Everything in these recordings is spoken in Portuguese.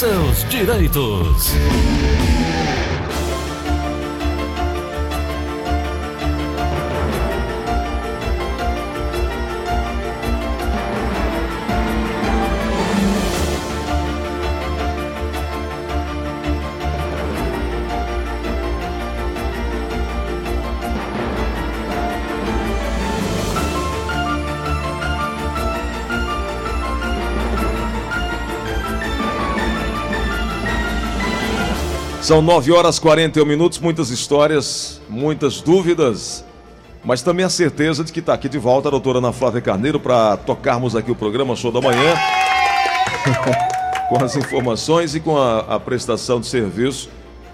seus direitos. São 9 horas e 41 minutos, muitas histórias, muitas dúvidas, mas também a certeza de que está aqui de volta a doutora Ana Flávia Carneiro para tocarmos aqui o programa Show da Manhã, com as informações e com a, a prestação de serviço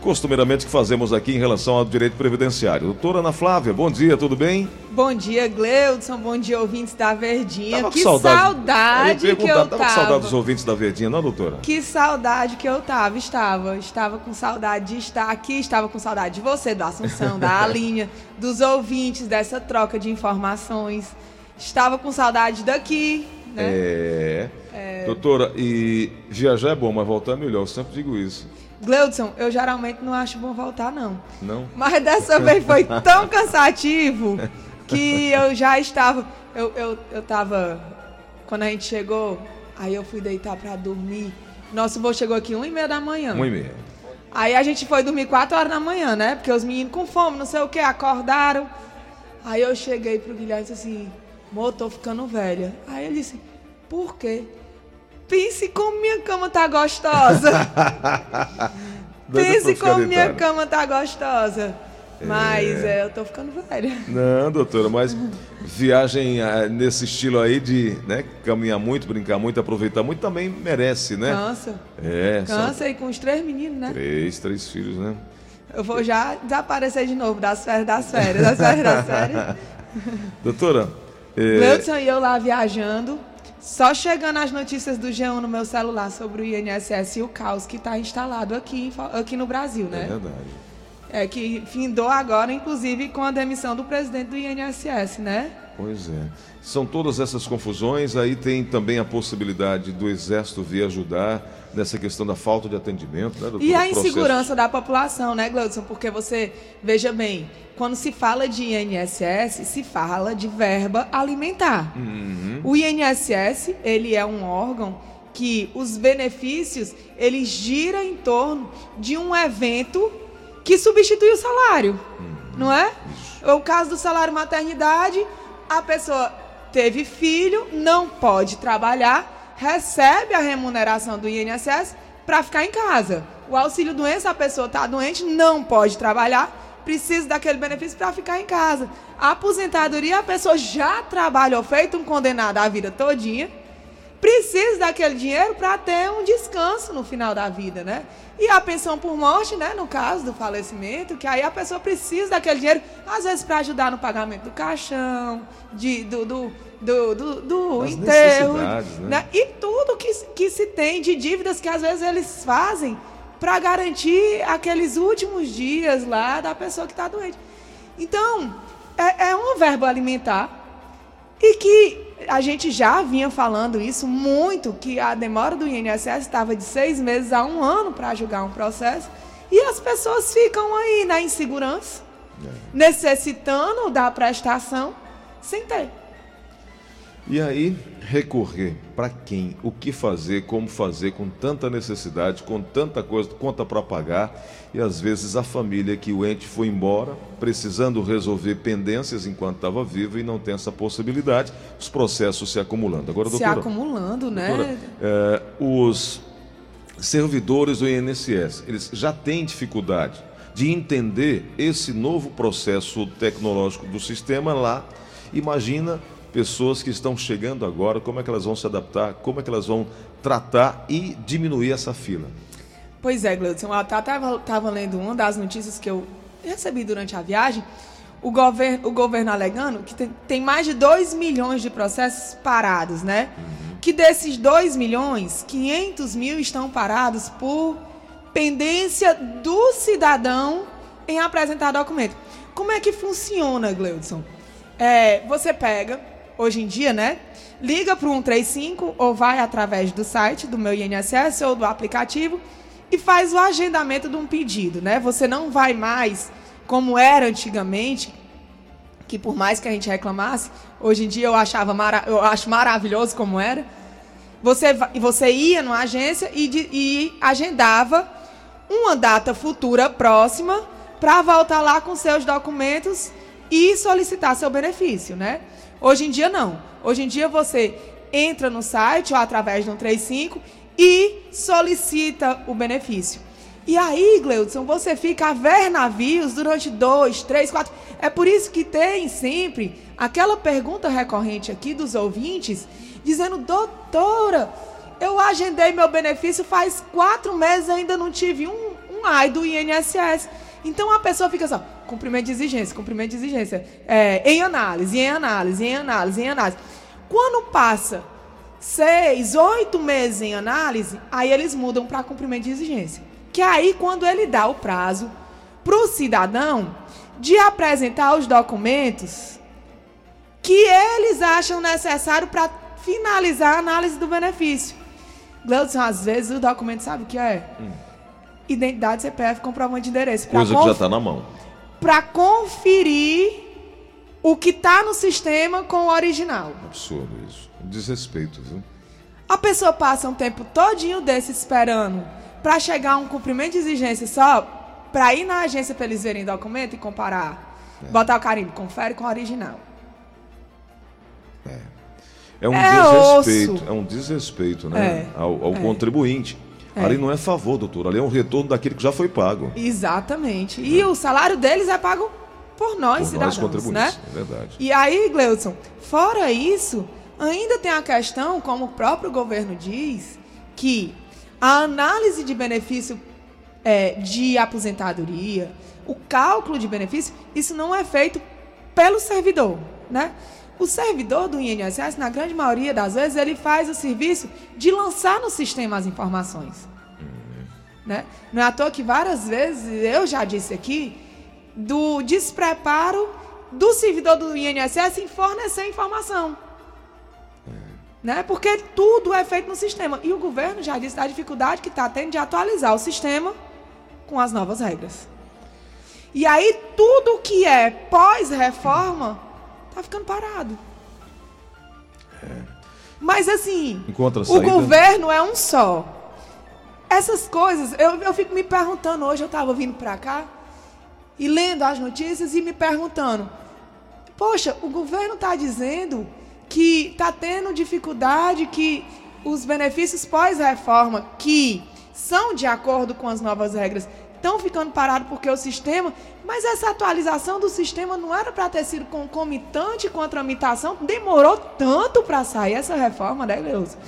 costumeiramente que fazemos aqui em relação ao direito previdenciário. Doutora Ana Flávia, bom dia, tudo bem? Bom dia, Gleudson, bom dia, ouvintes da Verdinha. Tava que saudade, saudade eu que eu tava. Tava com saudade dos ouvintes da Verdinha, não, doutora? Que saudade que eu tava, estava. Estava com saudade de estar aqui, estava com saudade de você, do Assunção, da Alinha, dos ouvintes, dessa troca de informações. Estava com saudade daqui, né? É. é... Doutora, e viajar é bom, mas voltar é melhor, eu sempre digo isso. Gleudson, eu geralmente não acho bom voltar, não. Não? Mas dessa vez foi tão cansativo que eu já estava. Eu, eu, eu tava. Quando a gente chegou, aí eu fui deitar pra dormir. Nosso voo chegou aqui 1 e meia da manhã. 1 e meia. Aí a gente foi dormir 4 horas da manhã, né? Porque os meninos com fome, não sei o que, acordaram. Aí eu cheguei pro Guilherme e disse assim: Mô, tô ficando velha. Aí ele disse: Por quê? Pense como minha cama tá gostosa. Pense como minha cama tá gostosa. Mas é. É, eu tô ficando velha. Não, doutora, mas viagem ah, nesse estilo aí de né, caminhar muito, brincar muito, aproveitar muito também merece, né? Cansa. É. Cansa só... e com os três meninos, né? Três, três filhos, né? Eu vou já desaparecer de novo das férias, das férias, das férias, das férias. doutora. É... E eu lá viajando. Só chegando as notícias do G1 no meu celular sobre o INSS e o caos que está instalado aqui, aqui no Brasil, né? É verdade. É que findou agora, inclusive, com a demissão do presidente do INSS, né? Pois é. São todas essas confusões, aí tem também a possibilidade do Exército vir ajudar nessa questão da falta de atendimento, né, doutor? E a insegurança da população, né, Gleudson? Porque você, veja bem, quando se fala de INSS, se fala de verba alimentar. Uhum. O INSS, ele é um órgão que os benefícios, ele gira em torno de um evento que substitui o salário, uhum. não é? Isso. O caso do salário maternidade, a pessoa teve filho, não pode trabalhar, recebe a remuneração do INSS para ficar em casa. O auxílio doença, a pessoa está doente, não pode trabalhar, precisa daquele benefício para ficar em casa. A aposentadoria, a pessoa já trabalhou, feito um condenado a vida todinha, precisa daquele dinheiro para ter um descanso no final da vida, né? E a pensão por morte, né, no caso do falecimento, que aí a pessoa precisa daquele dinheiro, às vezes para ajudar no pagamento do caixão, de, do, do, do, do, do enterro, né? né? E tudo que, que se tem de dívidas que às vezes eles fazem para garantir aqueles últimos dias lá da pessoa que está doente. Então, é, é um verbo alimentar e que a gente já vinha falando isso muito, que a demora do INSS estava de seis meses a um ano para julgar um processo e as pessoas ficam aí na insegurança, é. necessitando da prestação sem ter. E aí, recorrer para quem? O que fazer? Como fazer com tanta necessidade, com tanta coisa, conta para pagar e às vezes a família que o ente foi embora, precisando resolver pendências enquanto estava vivo e não tem essa possibilidade, os processos se acumulando. Agora, doutora, se acumulando, né? Doutora, é, os servidores do INSS, eles já têm dificuldade de entender esse novo processo tecnológico do sistema lá. Imagina pessoas que estão chegando agora, como é que elas vão se adaptar, como é que elas vão tratar e diminuir essa fila. Pois é, Gleudson, eu estava lendo uma das notícias que eu recebi durante a viagem, o governo, o governo alegando que tem, tem mais de 2 milhões de processos parados, né? Uhum. Que desses 2 milhões, 500 mil estão parados por pendência do cidadão em apresentar documento. Como é que funciona, Gleudson? É, você pega hoje em dia, né? Liga para o 135 ou vai através do site do meu INSS ou do aplicativo e faz o agendamento de um pedido, né? Você não vai mais como era antigamente, que por mais que a gente reclamasse, hoje em dia eu achava mara eu acho maravilhoso como era. Você, você ia numa agência e, de, e agendava uma data futura próxima para voltar lá com seus documentos e solicitar seu benefício, né? Hoje em dia não. Hoje em dia você entra no site ou através do 135 e solicita o benefício. E aí, Gleudson, você fica a ver navios durante dois, três, quatro. É por isso que tem sempre aquela pergunta recorrente aqui dos ouvintes, dizendo, doutora, eu agendei meu benefício faz quatro meses ainda não tive um, um AI do INSS. Então a pessoa fica só, cumprimento de exigência, cumprimento de exigência, é, em análise, em análise, em análise, em análise. Quando passa seis, oito meses em análise, aí eles mudam para cumprimento de exigência. Que é aí quando ele dá o prazo para o cidadão de apresentar os documentos que eles acham necessário para finalizar a análise do benefício. Gleudson, às vezes o documento sabe o que é? Hum. Identidade, CPF, comprovante de endereço. Coisa que já está na mão. Para conferir o que está no sistema com o original. Absurdo isso. Desrespeito, viu? A pessoa passa um tempo todinho desse esperando para chegar a um cumprimento de exigência só para ir na agência para eles verem o documento e comparar. É. Botar o carimbo, confere com o original. É. É um é desrespeito, osso. é um desrespeito, né? É. Ao, ao é. contribuinte. É. Ali não é favor, doutor, ali é um retorno daquilo que já foi pago. Exatamente. E o salário deles é pago por nós, por cidadãos, nós contribuintes, né? É verdade. E aí, Gleudson, fora isso, ainda tem a questão, como o próprio governo diz, que a análise de benefício é, de aposentadoria, o cálculo de benefício, isso não é feito pelo servidor, né? O servidor do INSS, na grande maioria das vezes, ele faz o serviço de lançar no sistema as informações. Uhum. Né? Não é à toa que várias vezes, eu já disse aqui, do despreparo do servidor do INSS em fornecer informação. Né? Porque tudo é feito no sistema. E o governo já disse da dificuldade que está tendo de atualizar o sistema com as novas regras. E aí tudo que é pós-reforma está ficando parado. É. Mas assim, o governo é um só. Essas coisas, eu, eu fico me perguntando, hoje eu estava vindo para cá, e lendo as notícias e me perguntando: poxa, o governo está dizendo que está tendo dificuldade, que os benefícios pós-reforma, que são de acordo com as novas regras, estão ficando parados porque o sistema. Mas essa atualização do sistema não era para ter sido concomitante com a tramitação? Demorou tanto para sair essa reforma, né, Leusa?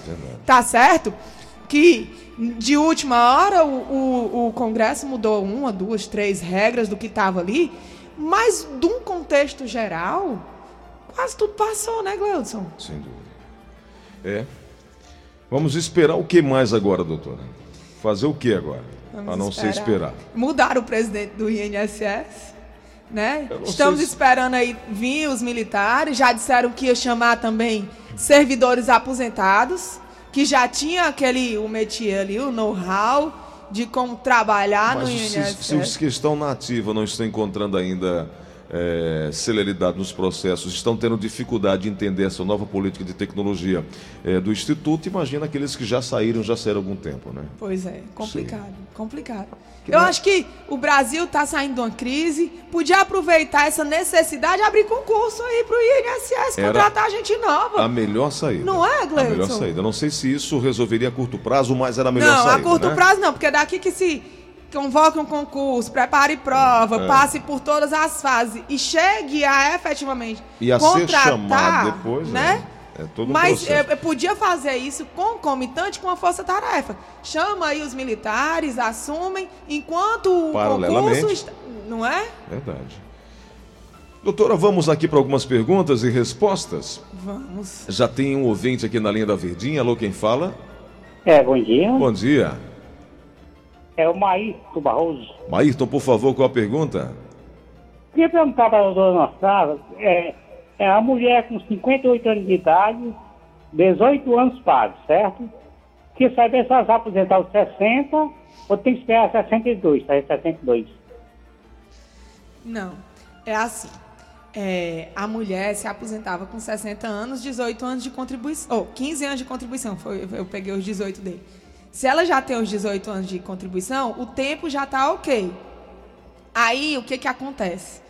Tá certo? Que de última hora, o, o, o Congresso mudou uma, duas, três regras do que estava ali, mas de um contexto geral, quase tudo passou, né, Gleudson? Sem dúvida. É. Vamos esperar o que mais agora, doutora? Fazer o que agora? Vamos a não esperar. ser esperar. Mudar o presidente do INSS, né? Estamos se... esperando aí vir os militares, já disseram que ia chamar também servidores aposentados que já tinha aquele, o métier ali, o know-how de como trabalhar Mas no INSS. Se, se os que estão na ativa não estão encontrando ainda é, celeridade nos processos, estão tendo dificuldade de entender essa nova política de tecnologia é, do Instituto, imagina aqueles que já saíram, já saíram há algum tempo, né? Pois é, complicado, Sim. complicado. Que Eu não... acho que o Brasil está saindo de uma crise, podia aproveitar essa necessidade e abrir concurso aí para o INSS, Era contratar gente nova. A melhor saída. Não é, Gleison? A melhor saída. Não sei se isso resolveria a curto prazo, mas era a melhor não, saída. Não, a curto né? prazo não, porque daqui que se convoque um concurso, prepare prova, é. passe por todas as fases e chegue a efetivamente e a contratar, ser chamado depois, né? É, é todo um Mas eu, eu, podia fazer isso concomitante com a força-tarefa. Chama aí os militares, assumem, enquanto o concurso está, não é? Verdade. Doutora, vamos aqui para algumas perguntas e respostas? Vamos. Já tem um ouvinte aqui na linha da Verdinha. Alô, quem fala? É, bom dia. Bom dia. É o Maírton Barroso. Maírton, por favor, qual a pergunta? Queria perguntar para a doutora Nostra, é, É a mulher com 58 anos de idade, 18 anos pagos, certo? Quer saber se ela vai aposentar aos 60 ou tem que esperar 62, tá? 62. Não. É assim. É, a mulher se aposentava com 60 anos, 18 anos de contribuição. Ou 15 anos de contribuição. Foi, eu peguei os 18 dele. Se ela já tem os 18 anos de contribuição, o tempo já está ok. Aí, o que, que acontece?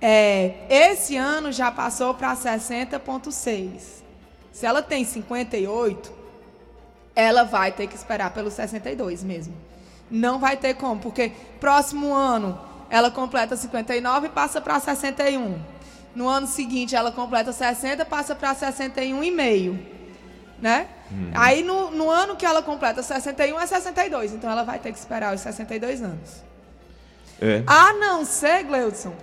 É, esse ano já passou para 60,6. Se ela tem 58, ela vai ter que esperar pelo 62 mesmo. Não vai ter como, porque próximo ano ela completa 59 e passa para 61. No ano seguinte ela completa 60 passa para 61,5. Né? Uhum. Aí no, no ano que ela completa 61 é 62. Então ela vai ter que esperar os 62 anos. É. A não ser, Gleudson,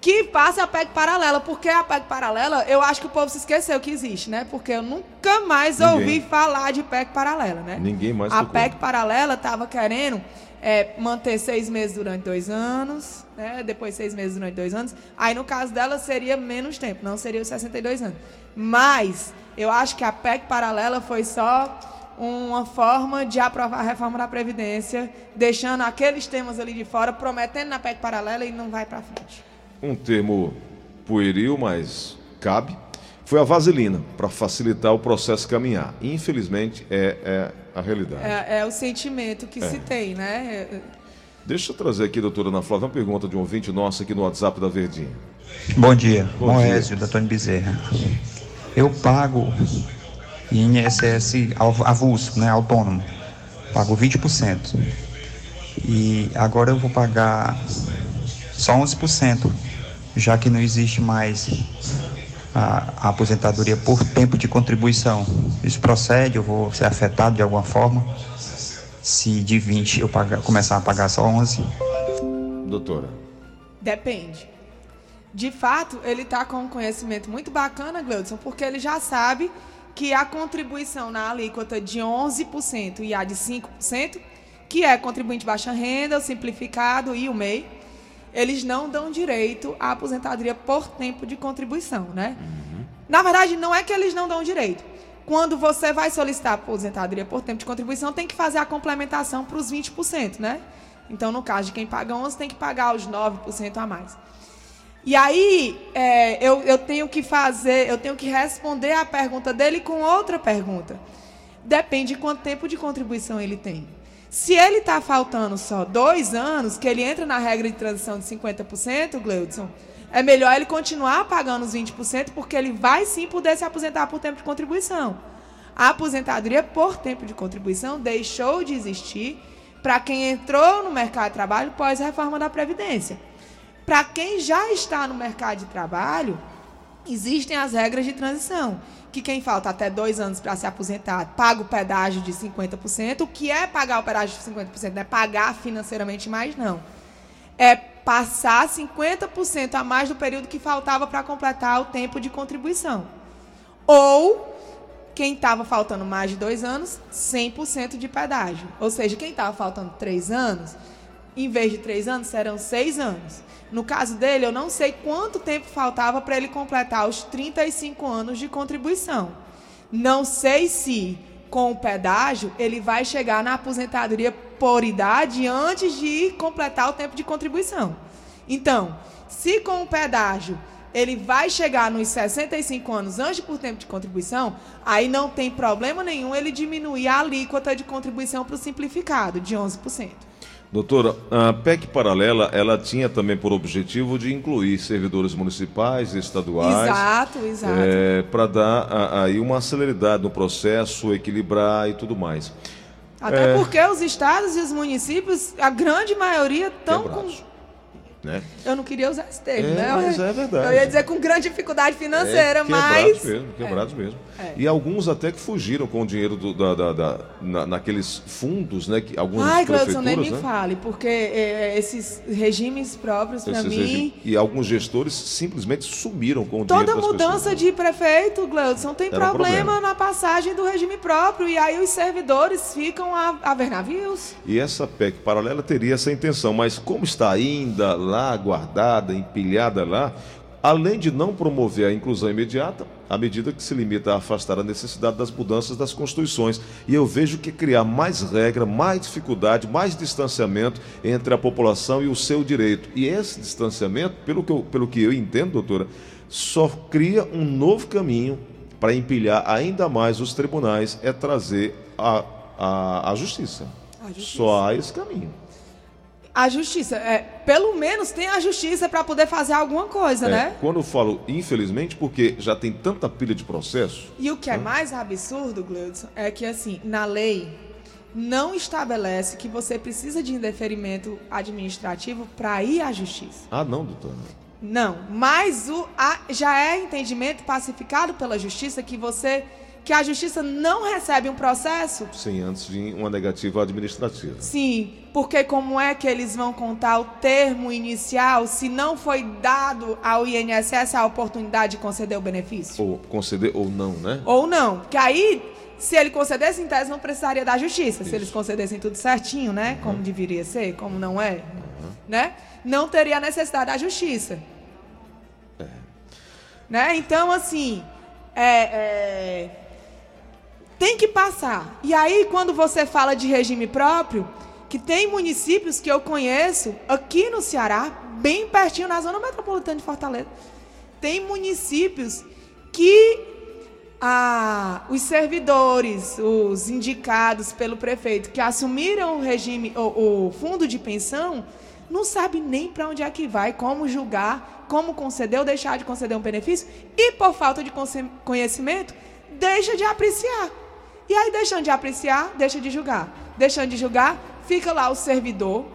que passe a PEC paralela, porque a PEC paralela, eu acho que o povo se esqueceu que existe, né? Porque eu nunca mais Ninguém. ouvi falar de PEC paralela, né? Ninguém mais A. PEC paralela estava querendo é, manter seis meses durante dois anos, né? depois seis meses durante dois anos. Aí, no caso dela, seria menos tempo, não seria os 62 anos. Mas, eu acho que a PEC paralela foi só uma forma de aprovar a reforma da Previdência, deixando aqueles temas ali de fora, prometendo na PEC paralela e não vai para frente. Um termo pueril, mas cabe. Foi a vaselina, para facilitar o processo caminhar. Infelizmente, é, é a realidade. É, é, o sentimento que é. se tem, né? Deixa eu trazer aqui, doutora Ana Flávia, uma pergunta de um ouvinte nosso aqui no WhatsApp da Verdinha. Bom dia, Bom Moésio, da Tony Bezerra. Eu pago INSS avulso, né, autônomo. Pago 20%. E agora eu vou pagar só 11%, já que não existe mais a, a, aposentadoria por tempo de contribuição. Isso procede? Eu vou ser afetado de alguma forma? Se de 20 eu pagar, começar a pagar só 11? Doutora. Depende. De fato, ele está com um conhecimento muito bacana, Gleudson, porque ele já sabe que a contribuição na alíquota de 11% e a de 5%, que é contribuinte de baixa renda, o simplificado e o MEI, eles não dão direito à aposentadoria por tempo de contribuição, né? Uhum. Na verdade, não é que eles não dão direito. Quando você vai solicitar aposentadoria por tempo de contribuição, tem que fazer a complementação para os 20%, né? Então, no caso de quem paga 11, tem que pagar os 9% a mais. E aí, é, eu, eu tenho que fazer, eu tenho que responder a pergunta dele com outra pergunta. Depende de quanto tempo de contribuição ele tem. Se ele está faltando só dois anos, que ele entra na regra de transição de 50%, Gleudson, é melhor ele continuar pagando os 20%, porque ele vai sim poder se aposentar por tempo de contribuição. A aposentadoria por tempo de contribuição deixou de existir para quem entrou no mercado de trabalho pós-reforma da Previdência. Para quem já está no mercado de trabalho, existem as regras de transição que quem falta até dois anos para se aposentar paga o pedágio de 50%. O que é pagar o pedágio de 50%? Não é pagar financeiramente mais, não. É passar 50% a mais do período que faltava para completar o tempo de contribuição. Ou quem estava faltando mais de dois anos, 100% de pedágio. Ou seja, quem estava faltando três anos, em vez de três anos, serão seis anos. No caso dele, eu não sei quanto tempo faltava para ele completar os 35 anos de contribuição. Não sei se, com o pedágio, ele vai chegar na aposentadoria por idade antes de completar o tempo de contribuição. Então, se com o pedágio ele vai chegar nos 65 anos antes por tempo de contribuição, aí não tem problema nenhum ele diminuir a alíquota de contribuição para o simplificado de 11%. Doutora, a PEC paralela, ela tinha também por objetivo de incluir servidores municipais e estaduais. Exato, exato. É, Para dar aí uma celeridade no processo, equilibrar e tudo mais. Até é... porque os estados e os municípios, a grande maioria, estão com né? Eu não queria usar esse termo, é, né? Mas é verdade. Eu ia dizer com grande dificuldade financeira, é, quebrados mas. Mesmo, quebrados é. mesmo. É. E alguns até que fugiram com o dinheiro do, da, da, da na, naqueles fundos, né? Que, algumas Ai, Cleuson, nem me né? fale, porque é, esses regimes próprios, para mim. Regime... E alguns gestores simplesmente sumiram com o Toda dinheiro. Toda mudança pessoas. de prefeito, Gleudson, tem problema, problema, na passagem do regime próprio. E aí os servidores ficam a, a ver navios. E essa PEC paralela teria essa intenção, mas como está ainda lá guardada, empilhada lá, além de não promover a inclusão imediata, à medida que se limita a afastar a necessidade das mudanças das constituições. E eu vejo que criar mais regra, mais dificuldade, mais distanciamento entre a população e o seu direito. E esse distanciamento, pelo que eu, pelo que eu entendo, doutora, só cria um novo caminho para empilhar ainda mais os tribunais, é trazer a, a, a, justiça. a justiça. Só há esse caminho a justiça. É, pelo menos tem a justiça para poder fazer alguma coisa, é, né? Quando eu falo infelizmente, porque já tem tanta pilha de processo. E o que é mais absurdo, Gleudson, é que assim, na lei não estabelece que você precisa de indeferimento administrativo para ir à justiça. Ah, não, doutor. Não, mas o, a, já é entendimento pacificado pela justiça que você que a justiça não recebe um processo? Sim, antes de uma negativa administrativa. Sim, porque como é que eles vão contar o termo inicial se não foi dado ao INSS a oportunidade de conceder o benefício? Ou conceder ou não, né? Ou não, que aí se ele concedesse em tese não precisaria da justiça, Isso. se eles concedessem tudo certinho, né, uhum. como deveria ser, como não é, uhum. né? Não teria necessidade da justiça. É. Né? Então, assim, é, é tem que passar. E aí, quando você fala de regime próprio, que tem municípios que eu conheço aqui no Ceará, bem pertinho na zona metropolitana de Fortaleza, tem municípios que ah, os servidores, os indicados pelo prefeito que assumiram o regime, o, o fundo de pensão, não sabe nem para onde é que vai, como julgar, como conceder ou deixar de conceder um benefício, e por falta de conhecimento, deixa de apreciar. E aí, deixando de apreciar, deixa de julgar. Deixando de julgar, fica lá o servidor,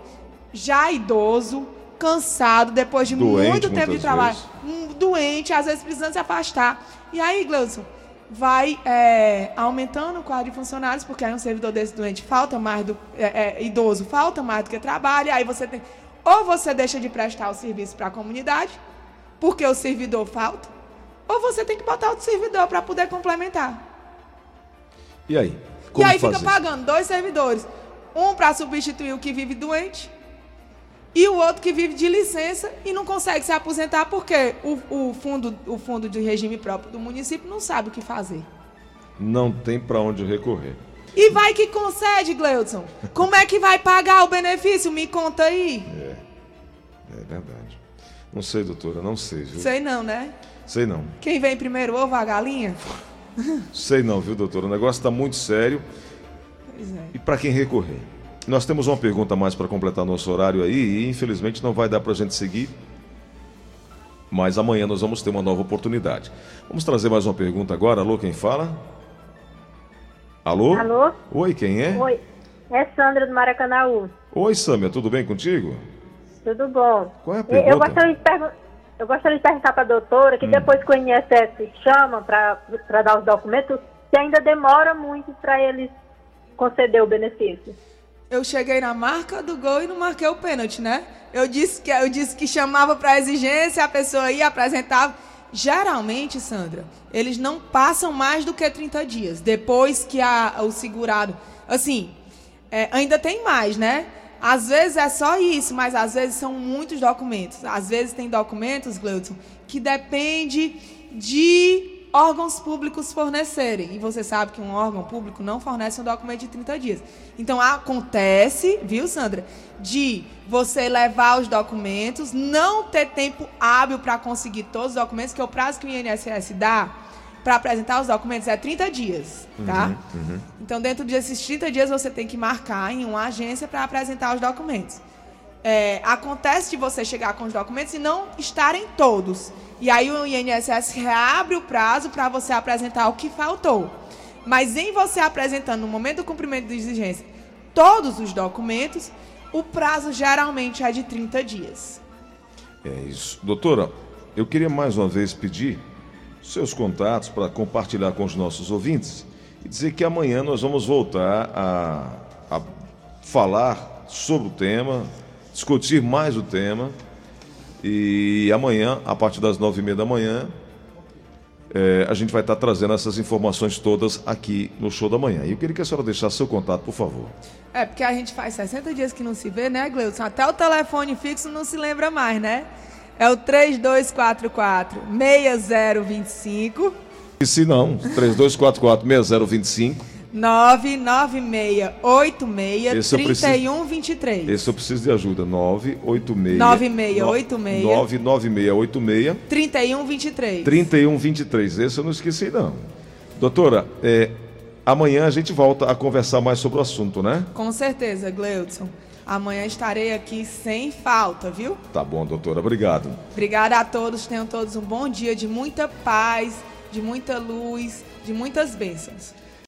já idoso, cansado, depois de doente, muito tempo de trabalho, vezes. doente, às vezes precisando se afastar. E aí, Gleudson, vai é, aumentando o quadro de funcionários, porque aí um servidor desse doente falta mais do. É, é, idoso falta mais do que trabalho, aí você tem. Ou você deixa de prestar o serviço para a comunidade, porque o servidor falta, ou você tem que botar outro servidor para poder complementar. E aí? Como e aí fazer? fica pagando dois servidores. Um para substituir o que vive doente e o outro que vive de licença e não consegue se aposentar porque o, o, fundo, o fundo de regime próprio do município não sabe o que fazer. Não tem para onde recorrer. E vai que concede, Gleudson. Como é que vai pagar o benefício? Me conta aí. É, é verdade. Não sei, doutora, não sei. Viu? Sei não, né? Sei não. Quem vem primeiro, ovo a galinha? Sei não, viu, doutor? O negócio está muito sério. Pois é. E para quem recorrer? Nós temos uma pergunta mais para completar nosso horário aí e infelizmente não vai dar para a gente seguir. Mas amanhã nós vamos ter uma nova oportunidade. Vamos trazer mais uma pergunta agora. Alô, quem fala? Alô? Alô? Oi, quem é? Oi, é Sandra do Maracanãú. Oi, Sâmia, tudo bem contigo? Tudo bom. Qual é a pergunta? Eu gostaria de perguntar eu gostaria de perguntar para a doutora que hum. depois que o INSS chama para dar os documentos, se ainda demora muito para eles conceder o benefício. Eu cheguei na marca do gol e não marquei o pênalti, né? Eu disse que eu disse que chamava para exigência, a pessoa ia apresentava. Geralmente, Sandra, eles não passam mais do que 30 dias depois que a, o segurado, assim, é, ainda tem mais, né? Às vezes é só isso, mas às vezes são muitos documentos. Às vezes tem documentos, Gleudson, que depende de órgãos públicos fornecerem. E você sabe que um órgão público não fornece um documento de 30 dias. Então acontece, viu, Sandra, de você levar os documentos, não ter tempo hábil para conseguir todos os documentos, que é o prazo que o INSS dá para apresentar os documentos é 30 dias, tá? Uhum, uhum. Então, dentro desses 30 dias, você tem que marcar em uma agência para apresentar os documentos. É, acontece de você chegar com os documentos e não estarem todos. E aí o INSS reabre o prazo para você apresentar o que faltou. Mas em você apresentando no momento do cumprimento da exigência todos os documentos, o prazo geralmente é de 30 dias. É isso. Doutora, eu queria mais uma vez pedir seus contatos para compartilhar com os nossos ouvintes e dizer que amanhã nós vamos voltar a, a falar sobre o tema, discutir mais o tema. E amanhã, a partir das nove e meia da manhã, é, a gente vai estar trazendo essas informações todas aqui no show da manhã. E eu queria que a senhora deixasse seu contato, por favor. É, porque a gente faz 60 dias que não se vê, né, Gleudson? Até o telefone fixo não se lembra mais, né? É o 3244 6025 E se não, 3244-6025. 99686 Esse eu preciso- 3123. Esse eu preciso de ajuda. 986. 9686. 99686 3123. 3123. Esse eu não esqueci, não. Doutora, é, amanhã a gente volta a conversar mais sobre o assunto, né? Com certeza, Gleudson. Amanhã estarei aqui sem falta, viu? Tá bom, doutora. Obrigado. Obrigada a todos. Tenham todos um bom dia de muita paz, de muita luz, de muitas bênçãos.